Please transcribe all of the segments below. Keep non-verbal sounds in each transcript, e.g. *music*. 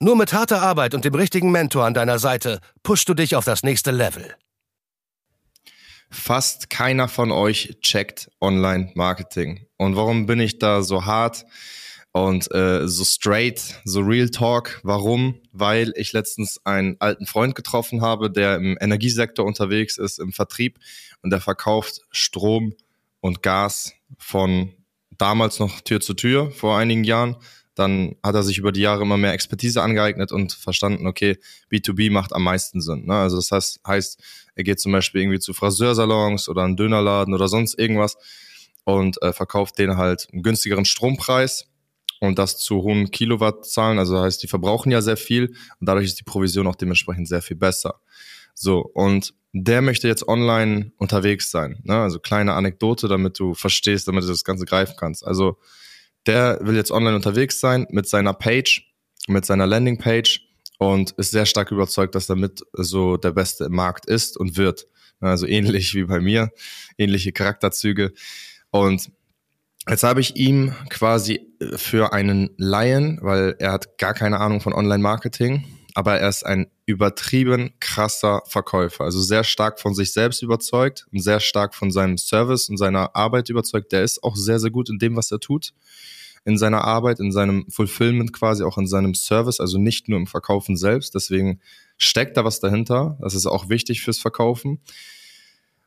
Nur mit harter Arbeit und dem richtigen Mentor an deiner Seite pushst du dich auf das nächste Level. Fast keiner von euch checkt Online-Marketing. Und warum bin ich da so hart und äh, so straight, so real talk? Warum? Weil ich letztens einen alten Freund getroffen habe, der im Energiesektor unterwegs ist, im Vertrieb und der verkauft Strom und Gas von damals noch Tür zu Tür vor einigen Jahren dann hat er sich über die Jahre immer mehr Expertise angeeignet und verstanden, okay, B2B macht am meisten Sinn. Ne? Also das heißt, heißt, er geht zum Beispiel irgendwie zu Friseursalons oder einen Dönerladen oder sonst irgendwas und äh, verkauft denen halt einen günstigeren Strompreis und das zu hohen Kilowattzahlen. Also das heißt, die verbrauchen ja sehr viel und dadurch ist die Provision auch dementsprechend sehr viel besser. So, und der möchte jetzt online unterwegs sein. Ne? Also kleine Anekdote, damit du verstehst, damit du das Ganze greifen kannst. Also der will jetzt online unterwegs sein mit seiner Page, mit seiner Landingpage und ist sehr stark überzeugt, dass damit so der Beste im Markt ist und wird. Also ähnlich wie bei mir, ähnliche Charakterzüge. Und jetzt habe ich ihm quasi für einen Laien, weil er hat gar keine Ahnung von Online-Marketing, aber er ist ein übertrieben krasser Verkäufer. Also sehr stark von sich selbst überzeugt und sehr stark von seinem Service und seiner Arbeit überzeugt. Der ist auch sehr, sehr gut in dem, was er tut in seiner Arbeit, in seinem Fulfillment quasi, auch in seinem Service, also nicht nur im Verkaufen selbst. Deswegen steckt da was dahinter. Das ist auch wichtig fürs Verkaufen.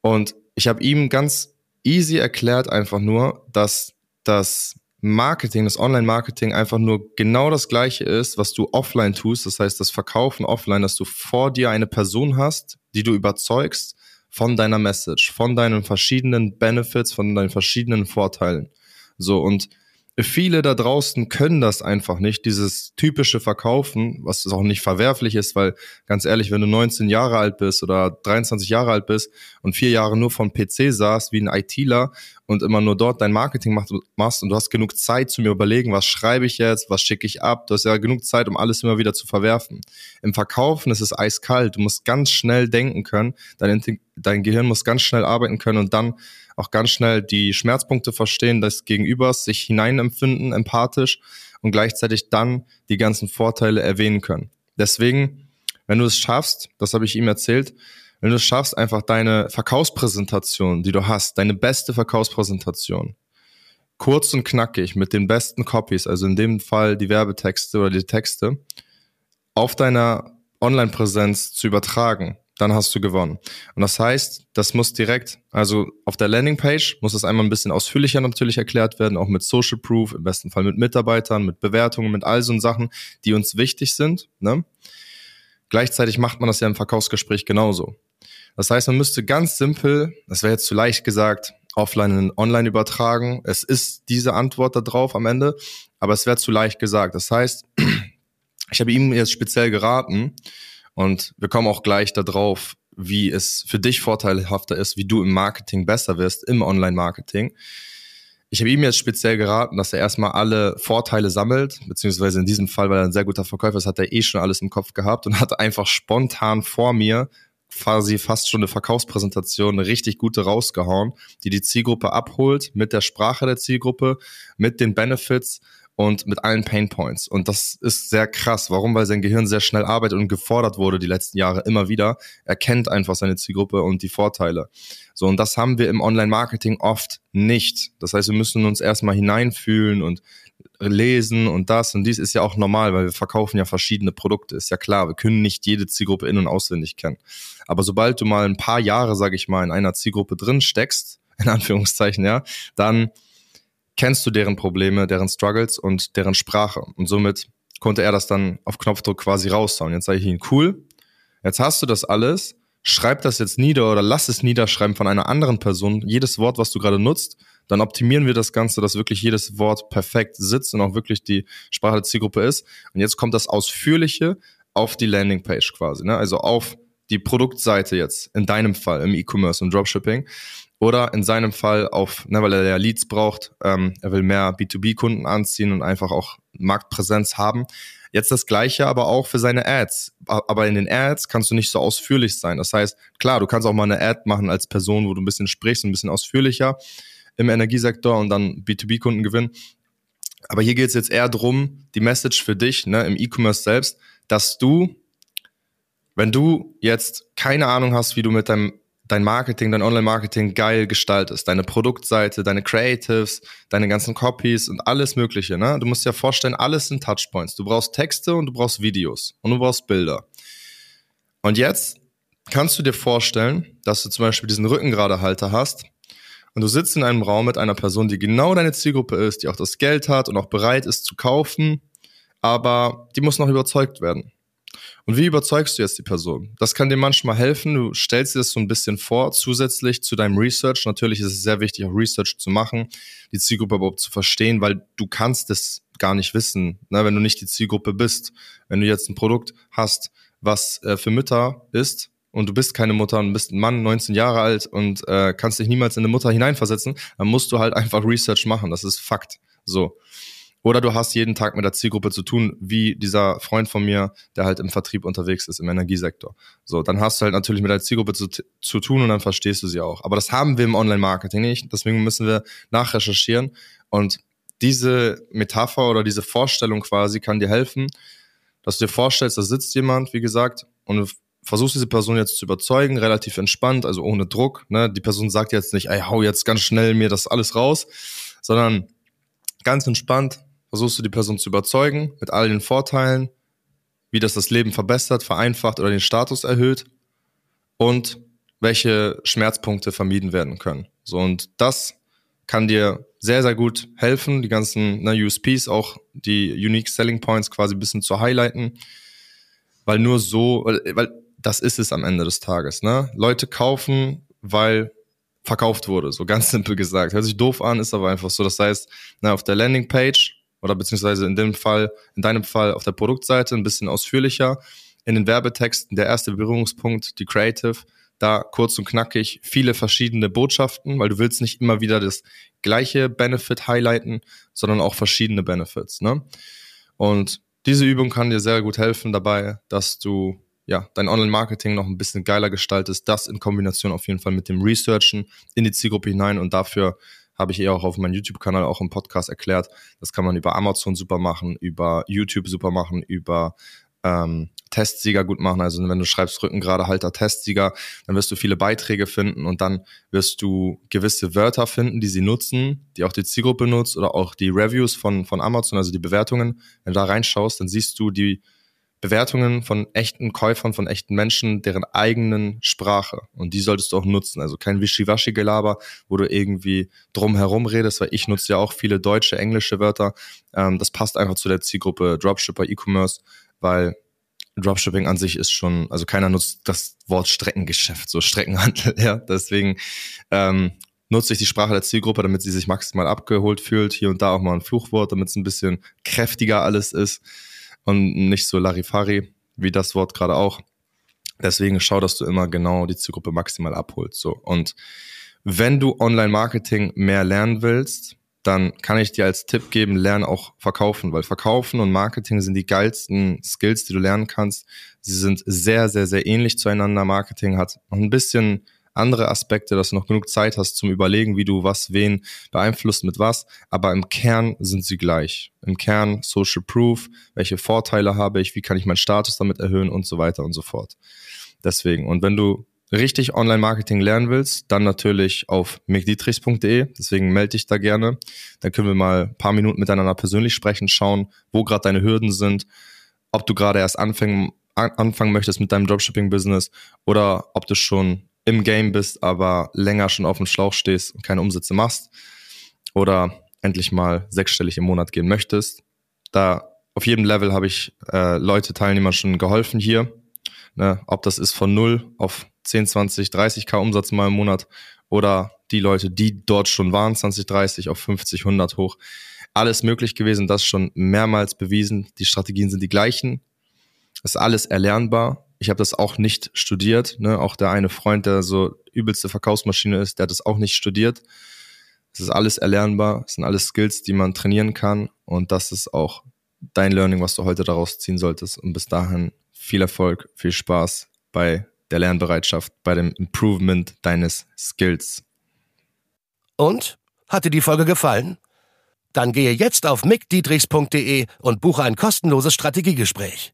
Und ich habe ihm ganz easy erklärt einfach nur, dass das Marketing, das Online-Marketing einfach nur genau das gleiche ist, was du offline tust. Das heißt, das Verkaufen offline, dass du vor dir eine Person hast, die du überzeugst von deiner Message, von deinen verschiedenen Benefits, von deinen verschiedenen Vorteilen. So, und viele da draußen können das einfach nicht, dieses typische Verkaufen, was auch nicht verwerflich ist, weil ganz ehrlich, wenn du 19 Jahre alt bist oder 23 Jahre alt bist und vier Jahre nur von PC saßt wie ein ITler und immer nur dort dein Marketing machst und du hast genug Zeit zu mir überlegen, was schreibe ich jetzt, was schicke ich ab, du hast ja genug Zeit, um alles immer wieder zu verwerfen. Im Verkaufen ist es eiskalt, du musst ganz schnell denken können, dein, dein Gehirn muss ganz schnell arbeiten können und dann auch ganz schnell die Schmerzpunkte verstehen des Gegenübers, sich hineinempfinden, empathisch und gleichzeitig dann die ganzen Vorteile erwähnen können. Deswegen, wenn du es schaffst, das habe ich ihm erzählt, wenn du es schaffst, einfach deine Verkaufspräsentation, die du hast, deine beste Verkaufspräsentation, kurz und knackig mit den besten Copies, also in dem Fall die Werbetexte oder die Texte, auf deiner Online-Präsenz zu übertragen, dann hast du gewonnen. Und das heißt, das muss direkt, also auf der Landingpage muss das einmal ein bisschen ausführlicher natürlich erklärt werden, auch mit Social Proof, im besten Fall mit Mitarbeitern, mit Bewertungen, mit all so Sachen, die uns wichtig sind. Ne? Gleichzeitig macht man das ja im Verkaufsgespräch genauso. Das heißt, man müsste ganz simpel, das wäre jetzt zu leicht gesagt, offline und online übertragen. Es ist diese Antwort da drauf am Ende, aber es wäre zu leicht gesagt. Das heißt, *clears throat* ich habe ihm jetzt speziell geraten, und wir kommen auch gleich darauf, wie es für dich vorteilhafter ist, wie du im Marketing besser wirst, im Online-Marketing. Ich habe ihm jetzt speziell geraten, dass er erstmal alle Vorteile sammelt, beziehungsweise in diesem Fall, weil er ein sehr guter Verkäufer ist, hat er eh schon alles im Kopf gehabt und hat einfach spontan vor mir quasi fast schon eine Verkaufspräsentation, eine richtig gute rausgehauen, die die Zielgruppe abholt mit der Sprache der Zielgruppe, mit den Benefits und mit allen Pain Points. Und das ist sehr krass. Warum? Weil sein Gehirn sehr schnell arbeitet und gefordert wurde die letzten Jahre immer wieder. Er kennt einfach seine Zielgruppe und die Vorteile. So, und das haben wir im Online-Marketing oft nicht. Das heißt, wir müssen uns erstmal hineinfühlen und lesen und das und dies ist ja auch normal, weil wir verkaufen ja verschiedene Produkte. Ist ja klar, wir können nicht jede Zielgruppe in- und auswendig kennen. Aber sobald du mal ein paar Jahre, sage ich mal, in einer Zielgruppe drin steckst, in Anführungszeichen, ja, dann kennst du deren Probleme, deren Struggles und deren Sprache. Und somit konnte er das dann auf Knopfdruck quasi raushauen. Jetzt sage ich ihm, cool, jetzt hast du das alles, schreib das jetzt nieder oder lass es niederschreiben von einer anderen Person, jedes Wort, was du gerade nutzt, dann optimieren wir das Ganze, dass wirklich jedes Wort perfekt sitzt und auch wirklich die Sprache der Zielgruppe ist. Und jetzt kommt das ausführliche, auf die Landingpage quasi, ne? also auf die Produktseite jetzt, in deinem Fall im E-Commerce und Dropshipping oder in seinem Fall auf, ne, weil er ja Leads braucht, ähm, er will mehr B2B-Kunden anziehen und einfach auch Marktpräsenz haben. Jetzt das gleiche aber auch für seine Ads. Aber in den Ads kannst du nicht so ausführlich sein. Das heißt, klar, du kannst auch mal eine Ad machen als Person, wo du ein bisschen sprichst, ein bisschen ausführlicher im Energiesektor und dann B2B-Kunden gewinnen. Aber hier geht es jetzt eher drum, die Message für dich ne, im E-Commerce selbst, dass du, wenn du jetzt keine Ahnung hast, wie du mit deinem dein Marketing, dein Online-Marketing geil gestaltest, deine Produktseite, deine Creatives, deine ganzen Copies und alles Mögliche. Ne? Du musst dir vorstellen, alles sind Touchpoints. Du brauchst Texte und du brauchst Videos und du brauchst Bilder. Und jetzt kannst du dir vorstellen, dass du zum Beispiel diesen Rückengradehalter hast und du sitzt in einem Raum mit einer Person, die genau deine Zielgruppe ist, die auch das Geld hat und auch bereit ist zu kaufen, aber die muss noch überzeugt werden. Und wie überzeugst du jetzt die Person? Das kann dir manchmal helfen. Du stellst dir das so ein bisschen vor, zusätzlich zu deinem Research. Natürlich ist es sehr wichtig, auch Research zu machen, die Zielgruppe überhaupt zu verstehen, weil du kannst es gar nicht wissen, ne, wenn du nicht die Zielgruppe bist. Wenn du jetzt ein Produkt hast, was äh, für Mütter ist, und du bist keine Mutter und bist ein Mann, 19 Jahre alt und äh, kannst dich niemals in eine Mutter hineinversetzen, dann musst du halt einfach Research machen. Das ist Fakt. So. Oder du hast jeden Tag mit der Zielgruppe zu tun, wie dieser Freund von mir, der halt im Vertrieb unterwegs ist, im Energiesektor. So, dann hast du halt natürlich mit der Zielgruppe zu, zu tun und dann verstehst du sie auch. Aber das haben wir im Online-Marketing nicht. Deswegen müssen wir nachrecherchieren. Und diese Metapher oder diese Vorstellung quasi kann dir helfen, dass du dir vorstellst, da sitzt jemand, wie gesagt, und du versuchst diese Person jetzt zu überzeugen, relativ entspannt, also ohne Druck. Ne? Die Person sagt jetzt nicht, ey, hau jetzt ganz schnell mir das alles raus, sondern ganz entspannt, versuchst du die Person zu überzeugen mit all den Vorteilen, wie das das Leben verbessert, vereinfacht oder den Status erhöht und welche Schmerzpunkte vermieden werden können. So und das kann dir sehr, sehr gut helfen, die ganzen ne, USPs, auch die Unique Selling Points quasi ein bisschen zu highlighten, weil nur so, weil das ist es am Ende des Tages. Ne? Leute kaufen, weil verkauft wurde, so ganz *laughs* simpel gesagt. Hört sich doof an, ist aber einfach so. Das heißt, ne, auf der Landingpage oder beziehungsweise in dem Fall, in deinem Fall auf der Produktseite ein bisschen ausführlicher. In den Werbetexten der erste Berührungspunkt, die Creative, da kurz und knackig viele verschiedene Botschaften, weil du willst nicht immer wieder das gleiche Benefit highlighten, sondern auch verschiedene Benefits. Ne? Und diese Übung kann dir sehr gut helfen dabei, dass du ja, dein Online-Marketing noch ein bisschen geiler gestaltest. Das in Kombination auf jeden Fall mit dem Researchen in die Zielgruppe hinein und dafür habe ich eh auch auf meinem YouTube-Kanal auch im Podcast erklärt. Das kann man über Amazon super machen, über YouTube super machen, über ähm, Testsieger gut machen. Also wenn du schreibst Rückengrade Halter Testsieger, dann wirst du viele Beiträge finden und dann wirst du gewisse Wörter finden, die sie nutzen, die auch die Zielgruppe nutzt oder auch die Reviews von, von Amazon, also die Bewertungen. Wenn du da reinschaust, dann siehst du die Bewertungen von echten Käufern, von echten Menschen, deren eigenen Sprache. Und die solltest du auch nutzen. Also kein Wischiwaschi-Gelaber, wo du irgendwie drumherum redest, weil ich nutze ja auch viele deutsche, englische Wörter. Ähm, das passt einfach zu der Zielgruppe Dropshipper, E-Commerce, weil Dropshipping an sich ist schon, also keiner nutzt das Wort Streckengeschäft, so Streckenhandel, *laughs* ja. Deswegen ähm, nutze ich die Sprache der Zielgruppe, damit sie sich maximal abgeholt fühlt. Hier und da auch mal ein Fluchwort, damit es ein bisschen kräftiger alles ist und nicht so Larifari, wie das Wort gerade auch. Deswegen schau, dass du immer genau die Zielgruppe maximal abholst. So. Und wenn du Online-Marketing mehr lernen willst, dann kann ich dir als Tipp geben, lern auch verkaufen, weil Verkaufen und Marketing sind die geilsten Skills, die du lernen kannst. Sie sind sehr, sehr, sehr ähnlich zueinander. Marketing hat noch ein bisschen andere Aspekte, dass du noch genug Zeit hast zum Überlegen, wie du was, wen beeinflusst mit was. Aber im Kern sind sie gleich. Im Kern Social Proof, welche Vorteile habe ich, wie kann ich meinen Status damit erhöhen und so weiter und so fort. Deswegen. Und wenn du richtig Online-Marketing lernen willst, dann natürlich auf mickdietrichs.de. Deswegen melde dich da gerne. Dann können wir mal ein paar Minuten miteinander persönlich sprechen, schauen, wo gerade deine Hürden sind, ob du gerade erst anfangen, anfangen möchtest mit deinem Dropshipping-Business oder ob du schon im Game bist, aber länger schon auf dem Schlauch stehst und keine Umsätze machst oder endlich mal sechsstellig im Monat gehen möchtest. Da auf jedem Level habe ich äh, Leute, Teilnehmer schon geholfen hier. Ne? Ob das ist von 0 auf 10, 20, 30k Umsatz mal im Monat oder die Leute, die dort schon waren, 20, 30 auf 50, 100 hoch. Alles möglich gewesen, das schon mehrmals bewiesen. Die Strategien sind die gleichen. Ist alles erlernbar. Ich habe das auch nicht studiert. Ne? Auch der eine Freund, der so übelste Verkaufsmaschine ist, der hat das auch nicht studiert. Es ist alles erlernbar. Es sind alles Skills, die man trainieren kann. Und das ist auch dein Learning, was du heute daraus ziehen solltest. Und bis dahin viel Erfolg, viel Spaß bei der Lernbereitschaft, bei dem Improvement deines Skills. Und? Hat dir die Folge gefallen? Dann gehe jetzt auf mickdietrichs.de und buche ein kostenloses Strategiegespräch.